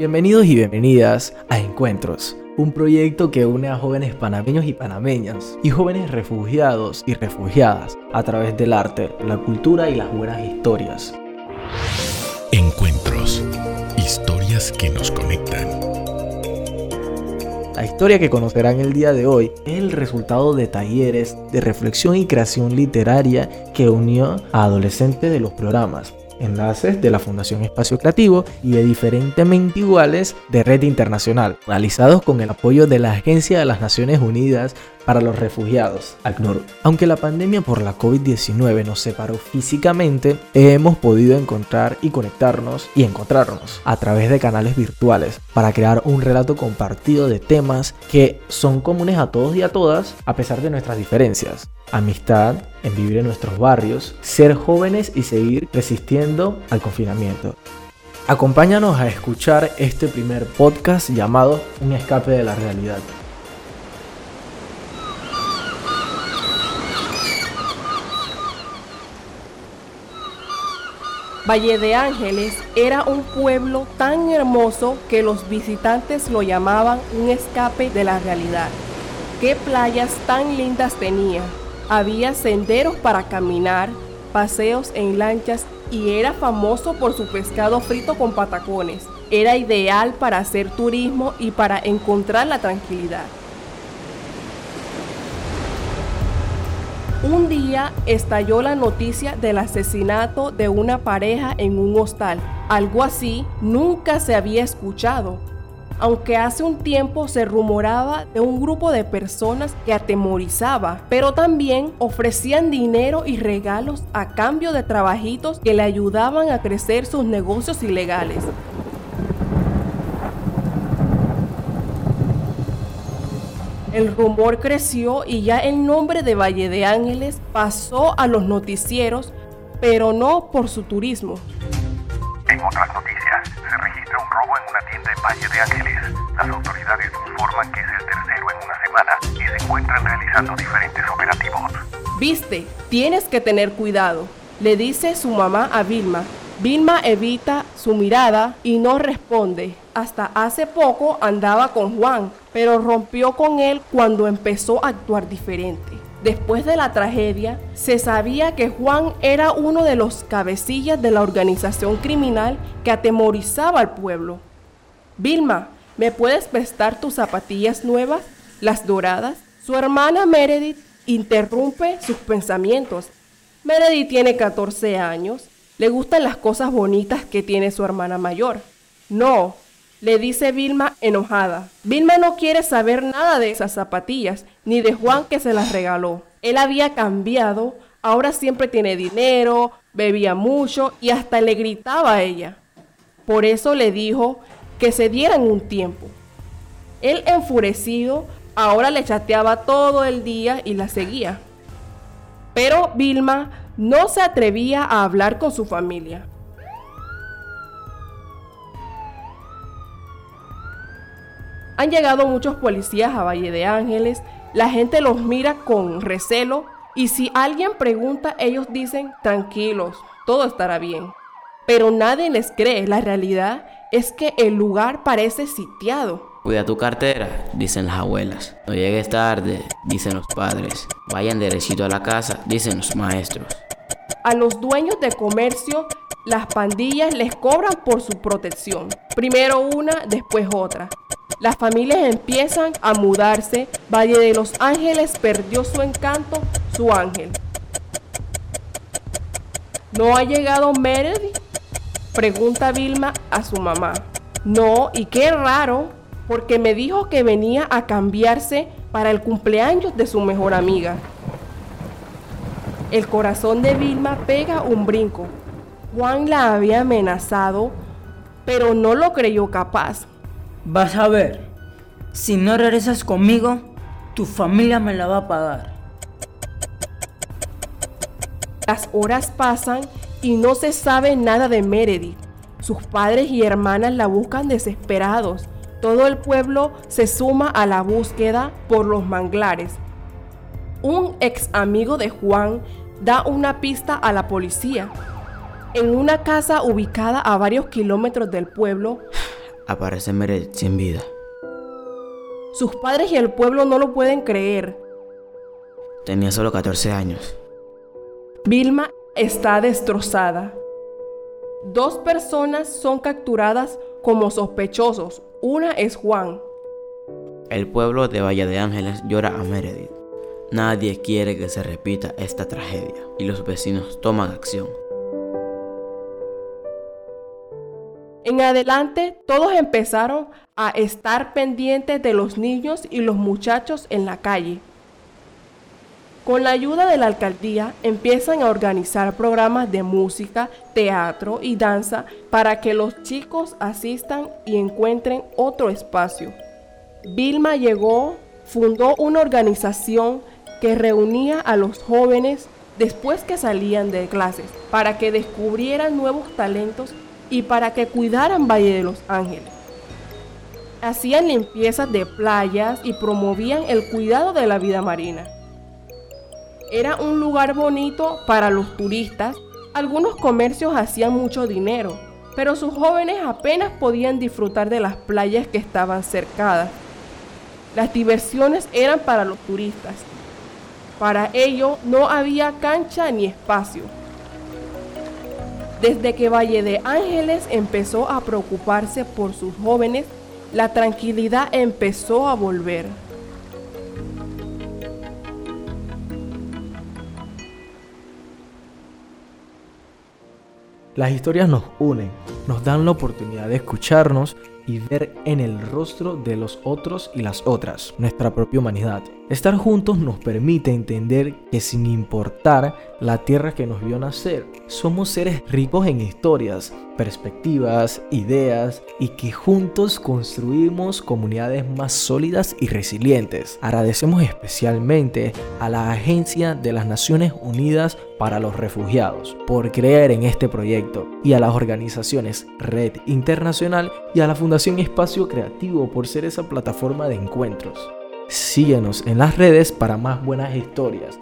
Bienvenidos y bienvenidas a Encuentros, un proyecto que une a jóvenes panameños y panameñas y jóvenes refugiados y refugiadas a través del arte, la cultura y las buenas historias. Encuentros, historias que nos conectan. La historia que conocerán el día de hoy es el resultado de talleres de reflexión y creación literaria que unió a adolescentes de los programas enlaces de la Fundación Espacio Creativo y de diferentemente iguales de Red Internacional, realizados con el apoyo de la Agencia de las Naciones Unidas para los Refugiados, ACNUR. Aunque la pandemia por la COVID-19 nos separó físicamente, hemos podido encontrar y conectarnos y encontrarnos a través de canales virtuales para crear un relato compartido de temas que son comunes a todos y a todas a pesar de nuestras diferencias. Amistad, en vivir en nuestros barrios, ser jóvenes y seguir resistiendo al confinamiento. Acompáñanos a escuchar este primer podcast llamado Un escape de la realidad. Valle de Ángeles era un pueblo tan hermoso que los visitantes lo llamaban un escape de la realidad. Qué playas tan lindas tenía. Había senderos para caminar, paseos en lanchas y era famoso por su pescado frito con patacones. Era ideal para hacer turismo y para encontrar la tranquilidad. Un día estalló la noticia del asesinato de una pareja en un hostal. Algo así nunca se había escuchado aunque hace un tiempo se rumoraba de un grupo de personas que atemorizaba, pero también ofrecían dinero y regalos a cambio de trabajitos que le ayudaban a crecer sus negocios ilegales. El rumor creció y ya el nombre de Valle de Ángeles pasó a los noticieros, pero no por su turismo. En otras noticias, se registra un robo en una tienda en Valle de Ángeles. Las autoridades informan que es el tercero en una semana y se encuentran realizando diferentes operativos. Viste, tienes que tener cuidado, le dice su mamá a Vilma. Vilma evita su mirada y no responde. Hasta hace poco andaba con Juan, pero rompió con él cuando empezó a actuar diferente. Después de la tragedia, se sabía que Juan era uno de los cabecillas de la organización criminal que atemorizaba al pueblo. Vilma, ¿me puedes prestar tus zapatillas nuevas, las doradas? Su hermana Meredith interrumpe sus pensamientos. Meredith tiene 14 años, le gustan las cosas bonitas que tiene su hermana mayor. No, le dice Vilma enojada. Vilma no quiere saber nada de esas zapatillas, ni de Juan que se las regaló. Él había cambiado, ahora siempre tiene dinero, bebía mucho y hasta le gritaba a ella. Por eso le dijo que se dieran un tiempo. Él enfurecido, ahora le chateaba todo el día y la seguía. Pero Vilma no se atrevía a hablar con su familia. Han llegado muchos policías a Valle de Ángeles, la gente los mira con recelo y si alguien pregunta, ellos dicen, tranquilos, todo estará bien. Pero nadie les cree, la realidad es que el lugar parece sitiado. Cuida tu cartera, dicen las abuelas. No llegues tarde, dicen los padres. Vayan derechito a la casa, dicen los maestros. A los dueños de comercio, las pandillas les cobran por su protección. Primero una, después otra. Las familias empiezan a mudarse. Valle de los Ángeles perdió su encanto, su ángel. ¿No ha llegado Meredith? Pregunta Vilma a su mamá. No, y qué raro, porque me dijo que venía a cambiarse para el cumpleaños de su mejor amiga. El corazón de Vilma pega un brinco. Juan la había amenazado, pero no lo creyó capaz. Vas a ver, si no regresas conmigo, tu familia me la va a pagar. Las horas pasan y no se sabe nada de Meredith. Sus padres y hermanas la buscan desesperados. Todo el pueblo se suma a la búsqueda por los manglares. Un ex amigo de Juan da una pista a la policía. En una casa ubicada a varios kilómetros del pueblo, aparece Meredith sin vida. Sus padres y el pueblo no lo pueden creer. Tenía solo 14 años. Vilma está destrozada. Dos personas son capturadas como sospechosos. Una es Juan. El pueblo de Valle de Ángeles llora a Meredith. Nadie quiere que se repita esta tragedia y los vecinos toman acción. En adelante, todos empezaron a estar pendientes de los niños y los muchachos en la calle. Con la ayuda de la alcaldía empiezan a organizar programas de música, teatro y danza para que los chicos asistan y encuentren otro espacio. Vilma llegó, fundó una organización que reunía a los jóvenes después que salían de clases para que descubrieran nuevos talentos y para que cuidaran Valle de los Ángeles. Hacían limpiezas de playas y promovían el cuidado de la vida marina. Era un lugar bonito para los turistas. Algunos comercios hacían mucho dinero, pero sus jóvenes apenas podían disfrutar de las playas que estaban cercadas. Las diversiones eran para los turistas. Para ello no había cancha ni espacio. Desde que Valle de Ángeles empezó a preocuparse por sus jóvenes, la tranquilidad empezó a volver. Las historias nos unen, nos dan la oportunidad de escucharnos y ver en el rostro de los otros y las otras nuestra propia humanidad. Estar juntos nos permite entender que sin importar la tierra que nos vio nacer, somos seres ricos en historias, perspectivas, ideas y que juntos construimos comunidades más sólidas y resilientes. Agradecemos especialmente a la Agencia de las Naciones Unidas para los Refugiados por creer en este proyecto y a las organizaciones Red Internacional y a la Fundación Espacio Creativo por ser esa plataforma de encuentros. Síguenos en las redes para más buenas historias